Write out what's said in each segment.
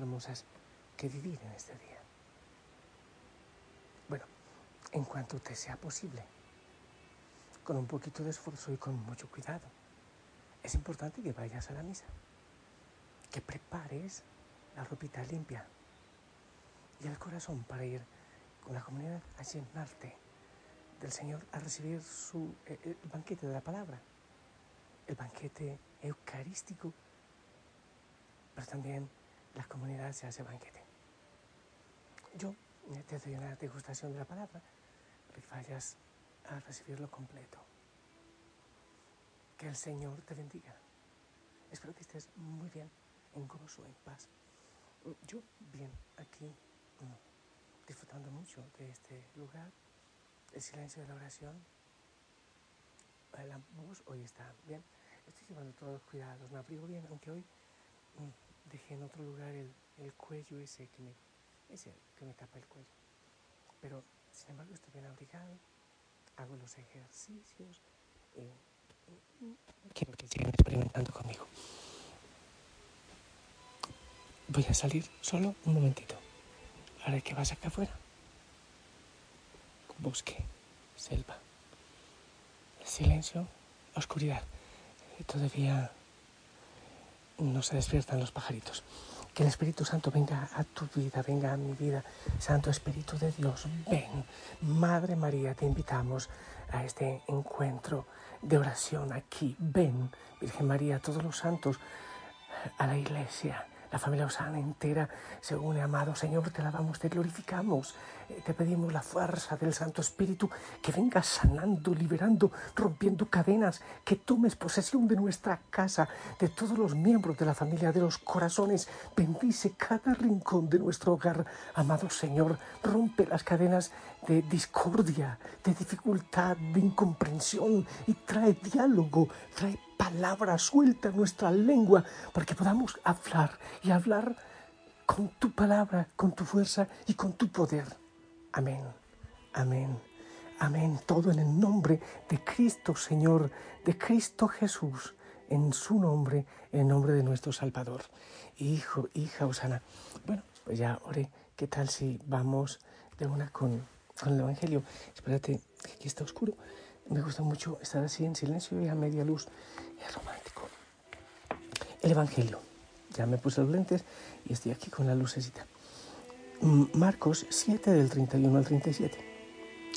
hermosas que vivir en este día. Bueno, en cuanto te sea posible, con un poquito de esfuerzo y con mucho cuidado. Es importante que vayas a la misa que prepares la ropita limpia y el corazón para ir con la comunidad a llenarte del Señor a recibir su, eh, el banquete de la palabra, el banquete eucarístico, pero también la comunidad se hace banquete. Yo eh, te doy una degustación de la palabra que a recibirlo completo. Que el Señor te bendiga. Espero que estés muy bien en gozo, en paz. Yo bien aquí, mm, disfrutando mucho de este lugar, el silencio de la oración, la voz hoy está bien. Estoy llevando todos los cuidados, me abrigo bien, aunque hoy mm, dejé en otro lugar el, el cuello ese que, me, que me tapa el cuello. Pero, sin embargo, estoy bien abrigado, hago los ejercicios. eh, mm, quiero que sigan experimentando conmigo. Voy a salir solo un momentito. Ahora que vas acá afuera. Bosque, selva, el silencio, oscuridad. Y todavía no se despiertan los pajaritos. Que el Espíritu Santo venga a tu vida, venga a mi vida. Santo Espíritu de Dios, ven. Madre María, te invitamos a este encuentro de oración aquí. Ven, Virgen María, todos los santos, a la iglesia. La familia Osana entera se une, amado Señor, te alabamos, te glorificamos, eh, te pedimos la fuerza del Santo Espíritu que venga sanando, liberando, rompiendo cadenas, que tomes posesión de nuestra casa, de todos los miembros de la familia, de los corazones. Bendice cada rincón de nuestro hogar, amado Señor, rompe las cadenas de discordia, de dificultad, de incomprensión y trae diálogo, trae palabra suelta nuestra lengua para que podamos hablar y hablar con tu palabra, con tu fuerza y con tu poder. Amén, amén, amén. Todo en el nombre de Cristo Señor, de Cristo Jesús, en su nombre, en nombre de nuestro Salvador. Hijo, hija Osana. Bueno, pues ya oré. ¿Qué tal si vamos de una con, con el Evangelio? Espérate, aquí está oscuro. Me gusta mucho estar así en silencio y a media luz. Es romántico. El Evangelio. Ya me puse los lentes y estoy aquí con la lucecita. Mm, Marcos 7 del 31 al 37.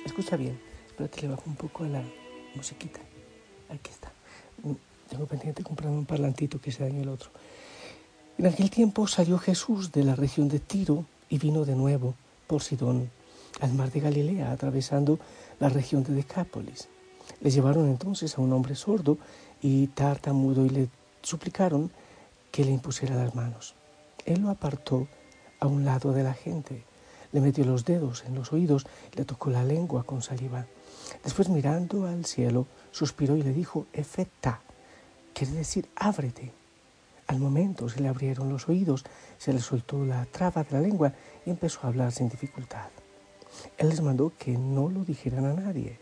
Escucha bien. Espérate, le bajo un poco a la musiquita. Aquí está. Mm, Tengo pendiente comprarme un parlantito que se dañó el otro. En aquel tiempo salió Jesús de la región de Tiro y vino de nuevo por Sidón al mar de Galilea, atravesando la región de Decápolis. Le llevaron entonces a un hombre sordo y tartamudo y le suplicaron que le impusiera las manos. Él lo apartó a un lado de la gente, le metió los dedos en los oídos, le tocó la lengua con saliva. Después mirando al cielo, suspiró y le dijo, Efeta, quiere decir, ábrete. Al momento se le abrieron los oídos, se le soltó la traba de la lengua y empezó a hablar sin dificultad. Él les mandó que no lo dijeran a nadie,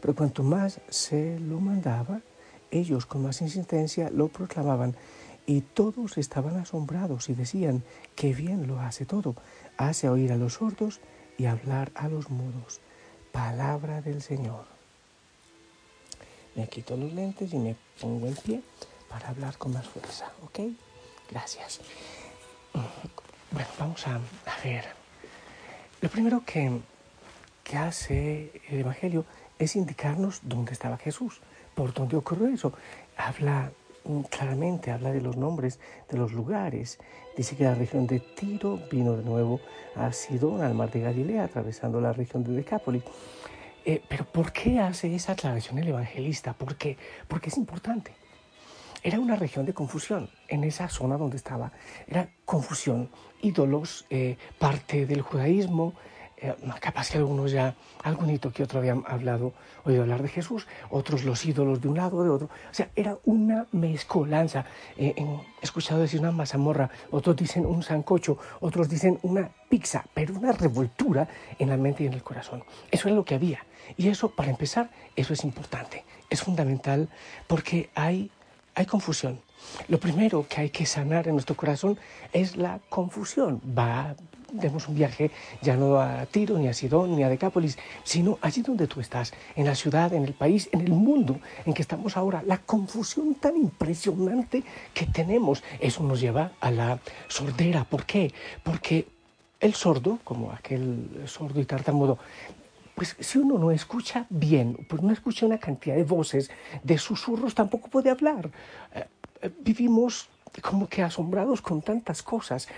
pero cuanto más se lo mandaba, ellos con más insistencia lo proclamaban y todos estaban asombrados y decían, qué bien lo hace todo, hace oír a los sordos y hablar a los mudos. Palabra del Señor. Me quito los lentes y me pongo en pie para hablar con más fuerza, ¿ok? Gracias. Bueno, vamos a, ver Lo primero que, que hace el Evangelio es indicarnos dónde estaba Jesús, por dónde ocurrió eso. Habla mm, claramente, habla de los nombres de los lugares. Dice que la región de Tiro vino de nuevo a Sidón, al mar de Galilea, atravesando la región de Decápolis. Eh, pero ¿por qué hace esa aclaración el evangelista? ¿Por qué? Porque es importante. Era una región de confusión en esa zona donde estaba. Era confusión, ídolos, eh, parte del judaísmo, eh, capaz que algunos ya, algunito que otro habían hablado, oído hablar de Jesús, otros los ídolos de un lado, o de otro. O sea, era una mezcolanza. Eh, he escuchado decir una mazamorra, otros dicen un sancocho, otros dicen una pizza, pero una revoltura en la mente y en el corazón. Eso era lo que había. Y eso, para empezar, eso es importante, es fundamental porque hay, hay confusión. Lo primero que hay que sanar en nuestro corazón es la confusión. Va demos un viaje ya no a Tiro, ni a Sidón, ni a Decápolis, sino allí donde tú estás, en la ciudad, en el país, en el mundo en que estamos ahora. La confusión tan impresionante que tenemos, eso nos lleva a la sordera. ¿Por qué? Porque el sordo, como aquel sordo y tartamudo, pues si uno no escucha bien, pues no escucha una cantidad de voces, de susurros, tampoco puede hablar. Eh, eh, vivimos como que asombrados con tantas cosas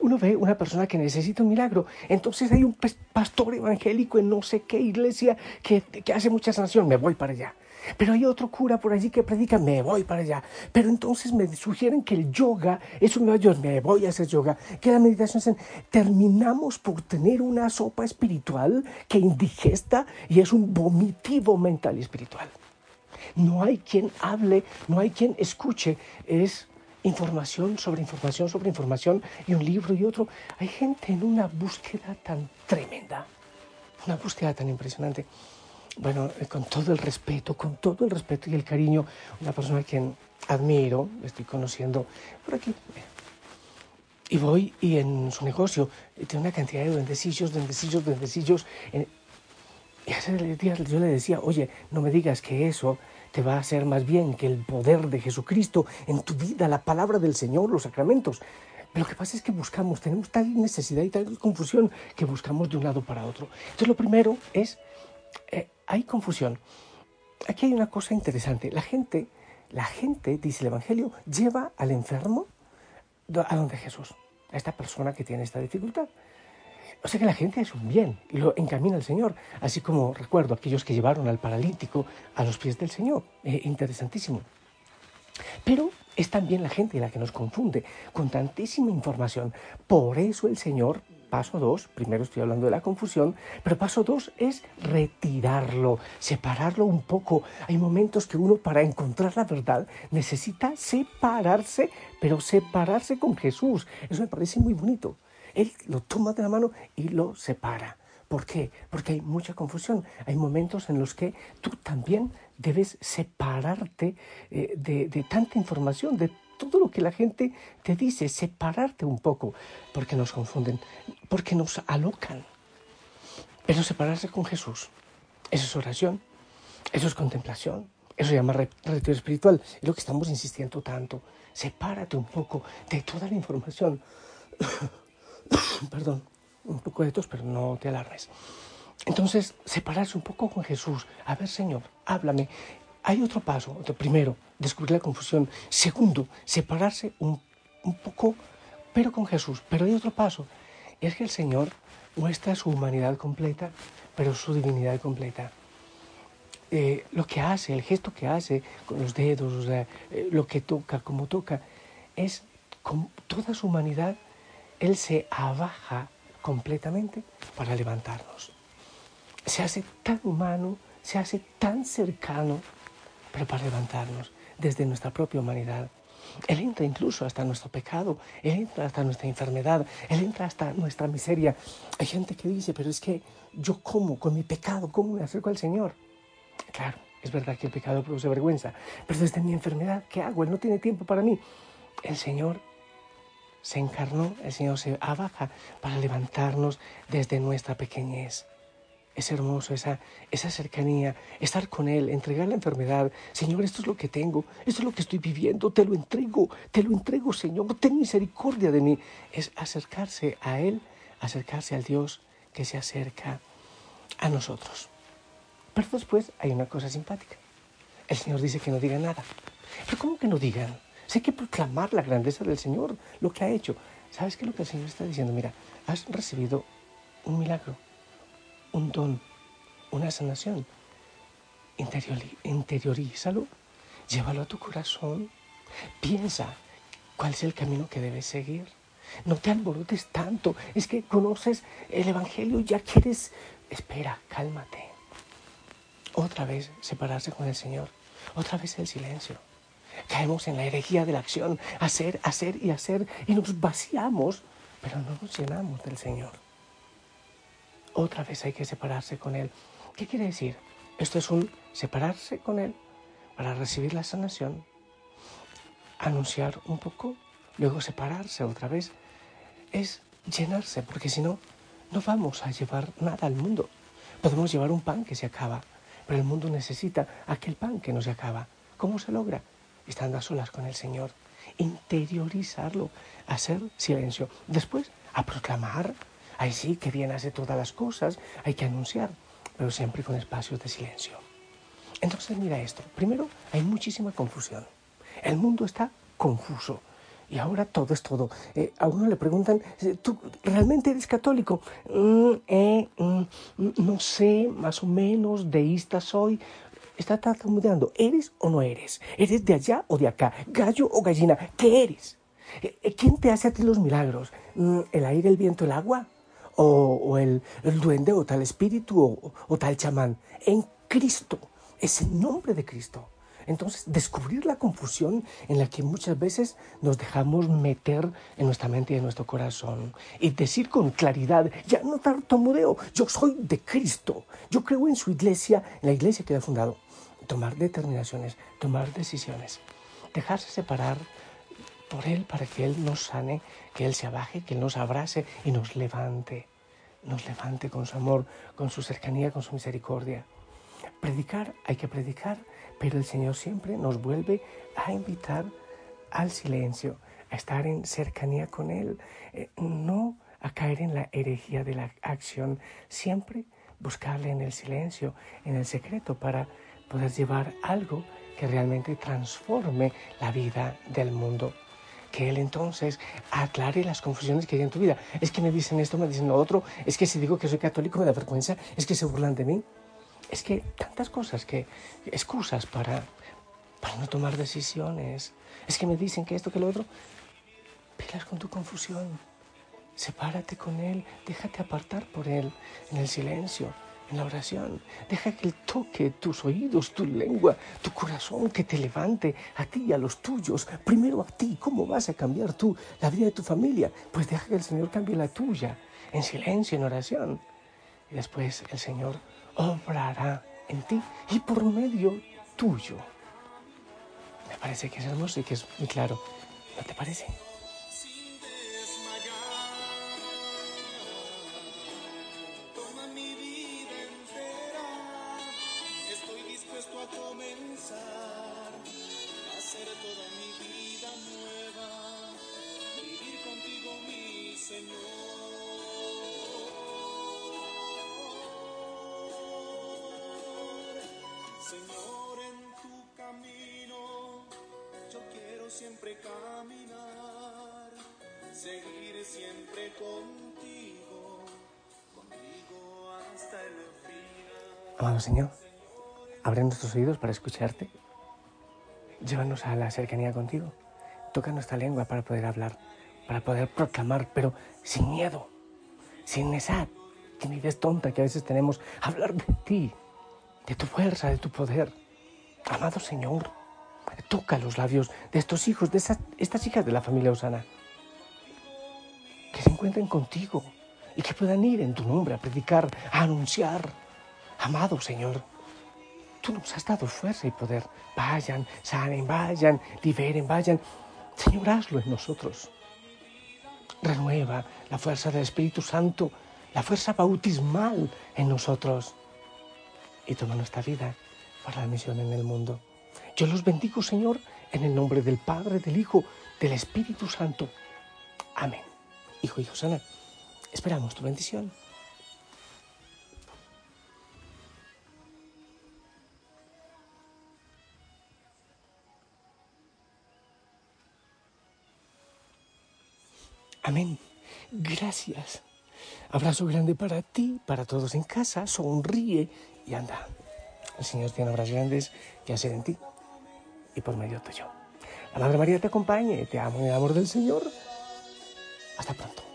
uno ve una persona que necesita un milagro, entonces hay un pastor evangélico en no sé qué iglesia que, que hace mucha sanación, me voy para allá. Pero hay otro cura por allí que predica, me voy para allá. Pero entonces me sugieren que el yoga es un mayor, me voy a hacer yoga. Que la meditación es terminamos por tener una sopa espiritual que indigesta y es un vomitivo mental y espiritual. No hay quien hable, no hay quien escuche, es información sobre información sobre información y un libro y otro. Hay gente en una búsqueda tan tremenda, una búsqueda tan impresionante. Bueno, eh, con todo el respeto, con todo el respeto y el cariño, una persona a quien admiro, estoy conociendo por aquí. Y voy y en su negocio eh, tiene una cantidad de duendecillos, duendecillos, duendecillos. Y hace días yo le decía, oye, no me digas que eso te va a hacer más bien que el poder de Jesucristo en tu vida, la palabra del Señor, los sacramentos. Pero lo que pasa es que buscamos, tenemos tal necesidad y tal confusión que buscamos de un lado para otro. Entonces lo primero es, eh, hay confusión. Aquí hay una cosa interesante. La gente, la gente, dice el Evangelio, lleva al enfermo a donde Jesús, a esta persona que tiene esta dificultad. O sea que la gente es un bien y lo encamina al Señor, así como recuerdo aquellos que llevaron al paralítico a los pies del Señor. Eh, interesantísimo. Pero es también la gente la que nos confunde con tantísima información. Por eso el Señor, paso dos, primero estoy hablando de la confusión, pero paso dos es retirarlo, separarlo un poco. Hay momentos que uno para encontrar la verdad necesita separarse, pero separarse con Jesús. Eso me parece muy bonito. Él lo toma de la mano y lo separa. ¿Por qué? Porque hay mucha confusión. Hay momentos en los que tú también debes separarte eh, de, tanta información, de todo lo que la gente te dice, separarte un poco, porque nos confunden, porque nos alocan. Pero separarse con Jesús, eso es oración, eso es contemplación, eso se llama retiro espiritual, es lo que estamos insistiendo tanto. Sepárate un poco de toda la información. perdón, un poco de tos, pero no te alarmes. Entonces, separarse un poco con Jesús. A ver, Señor, háblame. Hay otro paso. Primero, descubrir la confusión. Segundo, separarse un, poco, pero con Jesús. Pero hay otro paso. Es que el Señor muestra su humanidad completa, pero su divinidad completa. Eh, lo que hace, el gesto que hace con los dedos, eh, lo que toca, como toca, es con toda su humanidad él se abaja completamente para levantarnos. Se hace tan humano, se hace tan cercano, pero para levantarnos desde nuestra propia humanidad. Él entra incluso hasta nuestro pecado, Él entra hasta nuestra enfermedad, Él entra hasta nuestra miseria. Hay gente que dice, pero es que yo como con mi pecado, ¿cómo me acerco al Señor? Claro, es verdad que el pecado produce vergüenza, pero desde mi enfermedad, ¿qué hago? Él no tiene tiempo para mí. El Señor se encarnó, el Señor se abaja para levantarnos desde nuestra pequeñez. Es hermoso esa, esa cercanía, estar con Él, entregar la enfermedad. Señor, esto es lo que tengo, esto es lo que estoy viviendo, te lo entrego, te lo entrego, Señor, ten misericordia de mí. Es acercarse a Él, acercarse al Dios que se acerca a nosotros. Pero después hay una cosa simpática. El Señor dice que no digan nada. Pero ¿cómo que no digan? Hay que proclamar la grandeza del Señor, lo que ha hecho. ¿Sabes qué es lo que el Señor está diciendo? Mira, has recibido un milagro, un don, una sanación. interiorízalo, llévalo a tu corazón, piensa cuál es el camino que debes seguir. No te alborotes tanto, es que conoces el Evangelio, ya quieres... Espera, cálmate. Otra vez separarse con el Señor, otra vez el silencio. Caemos en la herejía de la acción, hacer, hacer y hacer, y nos vaciamos, pero no nos llenamos del Señor. Otra vez hay que separarse con Él. ¿Qué quiere decir? Esto es un separarse con Él para recibir la sanación, anunciar un poco, luego separarse otra vez. Es llenarse, porque si no, no vamos a llevar nada al mundo. Podemos llevar un pan que se acaba, pero el mundo necesita aquel pan que no se acaba. ¿Cómo se logra? Estando a solas con el Señor. Interiorizarlo, hacer silencio. Después, a proclamar. Ahí sí, que bien hace todas las cosas, hay que anunciar, pero siempre con espacios de silencio. Entonces, mira esto. Primero, hay muchísima confusión. El mundo está confuso. Y ahora todo es todo. Eh, a uno le preguntan, eh, ¿tú realmente eres católico? Mm, eh, mm, no sé, más o menos, deísta soy. Está tartamudeando. ¿Eres o no eres? ¿Eres de allá o de acá? ¿Gallo o gallina? ¿Qué eres? ¿Quién te hace a ti los milagros? Mm, ¿El aire, el viento, el agua? ¿O, el, duende o tal espíritu o, o tal chamán? En Cristo. Es el nombre de Cristo. Entonces, descubrir la confusión en la que muchas veces nos dejamos meter en nuestra mente y en nuestro corazón y decir con claridad, ya no tartamudeo, yo soy de Cristo, yo creo en su iglesia, en la iglesia que ha fundado. Tomar determinaciones, tomar decisiones, dejarse separar por Él para que Él nos sane, que Él se abaje, que Él nos abrace y nos levante, nos levante con su amor, con su cercanía, con su misericordia. Predicar, hay que predicar pero el Señor siempre nos vuelve a invitar al silencio, a estar en cercanía con Él, eh, no a caer en la herejía de la acción, siempre buscarle en el silencio, en el secreto, para poder llevar algo que realmente transforme la vida del mundo. Que Él entonces aclare las confusiones que hay en tu vida. Es que me dicen esto, me dicen lo otro, es que si digo que soy católico me da vergüenza, es que se burlan de mí. Es que tantas cosas que, excusas para, para no tomar decisiones. Es que me dicen que esto, que lo otro. Pilas con tu confusión. Sepárate con Él. Déjate apartar por Él en el silencio, en la oración. Deja que Él toque tus oídos, tu lengua, tu corazón, que te levante a ti y a los tuyos. Primero a ti. ¿Cómo vas a cambiar tú la vida de tu familia? Pues deja que el Señor cambie la tuya en silencio, en oración. Y después el Señor obrará en ti y por medio tuyo. Me parece que es hermoso y que es muy claro. ¿No te parece? Señor, en tu camino yo quiero siempre caminar, seguir siempre contigo, contigo hasta el final. Amado Señor, abre nuestros oídos para escucharte. Llévanos a la cercanía contigo. Toca nuestra lengua para poder hablar, para poder proclamar, pero sin miedo, sin esa timidez tonta que a veces tenemos. Hablar de ti, de tu fuerza, de tu poder. Amado Señor, toca los labios de estos hijos, de estas hijas de la familia Osana, que se encuentren contigo y que puedan ir en tu nombre a predicar, a anunciar. Amado Señor, tú nos has dado fuerza y poder. Vayan, sanen, vayan, liberen, vayan. Señor, hazlo en nosotros. Renueva la fuerza del Espíritu Santo, la fuerza bautismal en nosotros y toma nuestra vida para la misión en el mundo. Yo los bendigo, Señor, en el nombre del Padre, del Hijo, del Espíritu Santo. Amén. Hijo y Josana, esperamos tu bendición. Amén. Gracias Abrazo grande para ti, para todos en casa. Sonríe y anda. El Señor tiene obras grandes que hacer en ti y por medio tuyo. La Madre María te acompañe. Te amo en el amor del Señor. Hasta pronto.